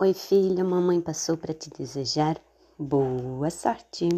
Oi, filha, mamãe passou para te desejar boa sorte.